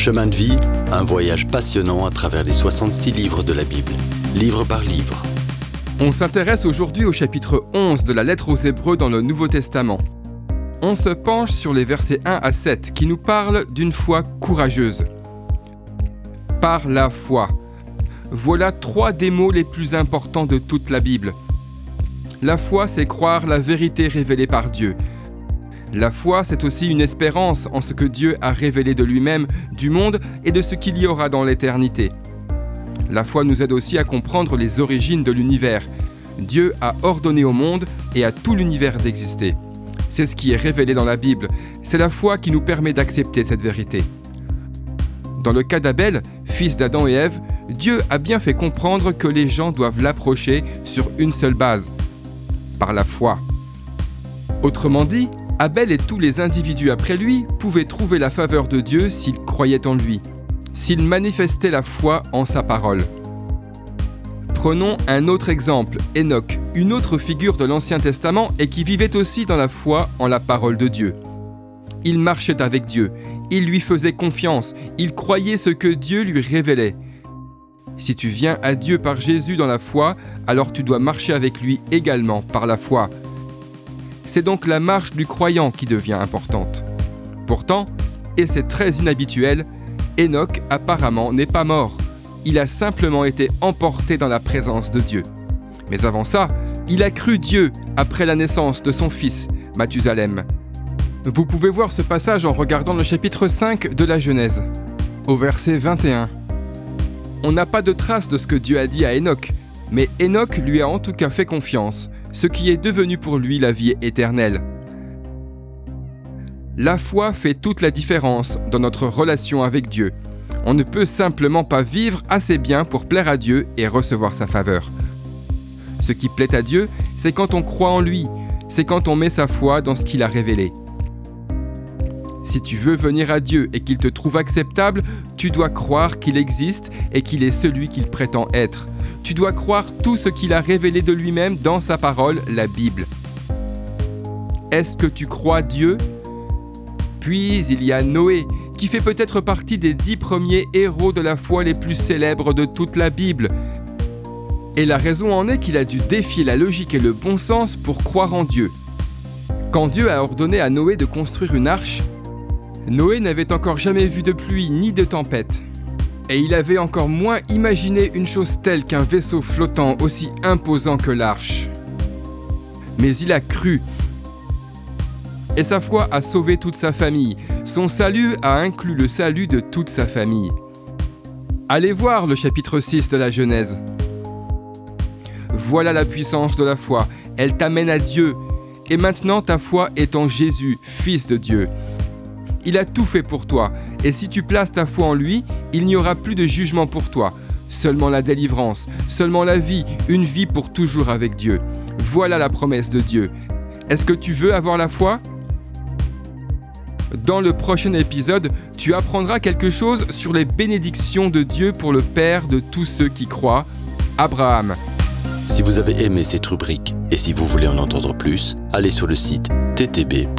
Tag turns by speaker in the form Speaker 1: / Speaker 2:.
Speaker 1: Chemin de vie, un voyage passionnant à travers les 66 livres de la Bible, livre par livre.
Speaker 2: On s'intéresse aujourd'hui au chapitre 11 de la lettre aux Hébreux dans le Nouveau Testament. On se penche sur les versets 1 à 7 qui nous parlent d'une foi courageuse. Par la foi. Voilà trois des mots les plus importants de toute la Bible. La foi, c'est croire la vérité révélée par Dieu. La foi, c'est aussi une espérance en ce que Dieu a révélé de lui-même, du monde et de ce qu'il y aura dans l'éternité. La foi nous aide aussi à comprendre les origines de l'univers. Dieu a ordonné au monde et à tout l'univers d'exister. C'est ce qui est révélé dans la Bible. C'est la foi qui nous permet d'accepter cette vérité. Dans le cas d'Abel, fils d'Adam et Ève, Dieu a bien fait comprendre que les gens doivent l'approcher sur une seule base, par la foi. Autrement dit, Abel et tous les individus après lui pouvaient trouver la faveur de Dieu s'ils croyaient en lui, s'ils manifestaient la foi en sa parole. Prenons un autre exemple, Enoch, une autre figure de l'Ancien Testament et qui vivait aussi dans la foi en la parole de Dieu. Il marchait avec Dieu, il lui faisait confiance, il croyait ce que Dieu lui révélait. Si tu viens à Dieu par Jésus dans la foi, alors tu dois marcher avec lui également par la foi, c'est donc la marche du croyant qui devient importante. Pourtant, et c'est très inhabituel, Enoch apparemment n'est pas mort. Il a simplement été emporté dans la présence de Dieu. Mais avant ça, il a cru Dieu après la naissance de son fils, Mathusalem. Vous pouvez voir ce passage en regardant le chapitre 5 de la Genèse, au verset 21. On n'a pas de trace de ce que Dieu a dit à Enoch, mais Enoch lui a en tout cas fait confiance ce qui est devenu pour lui la vie éternelle. La foi fait toute la différence dans notre relation avec Dieu. On ne peut simplement pas vivre assez bien pour plaire à Dieu et recevoir sa faveur. Ce qui plaît à Dieu, c'est quand on croit en lui, c'est quand on met sa foi dans ce qu'il a révélé. Si tu veux venir à Dieu et qu'il te trouve acceptable, tu dois croire qu'il existe et qu'il est celui qu'il prétend être tu dois croire tout ce qu'il a révélé de lui-même dans sa parole, la Bible. Est-ce que tu crois Dieu? Puis il y a Noé, qui fait peut-être partie des dix premiers héros de la foi les plus célèbres de toute la Bible. Et la raison en est qu'il a dû défier la logique et le bon sens pour croire en Dieu. Quand Dieu a ordonné à Noé de construire une arche, Noé n'avait encore jamais vu de pluie ni de tempête et il avait encore moins imaginé une chose telle qu'un vaisseau flottant aussi imposant que l'arche. Mais il a cru. Et sa foi a sauvé toute sa famille. Son salut a inclus le salut de toute sa famille. Allez voir le chapitre 6 de la Genèse. Voilà la puissance de la foi. Elle t'amène à Dieu. Et maintenant ta foi est en Jésus, Fils de Dieu. Il a tout fait pour toi, et si tu places ta foi en lui, il n'y aura plus de jugement pour toi, seulement la délivrance, seulement la vie, une vie pour toujours avec Dieu. Voilà la promesse de Dieu. Est-ce que tu veux avoir la foi? Dans le prochain épisode, tu apprendras quelque chose sur les bénédictions de Dieu pour le Père de tous ceux qui croient, Abraham.
Speaker 1: Si vous avez aimé cette rubrique et si vous voulez en entendre plus, allez sur le site ttb.twr.org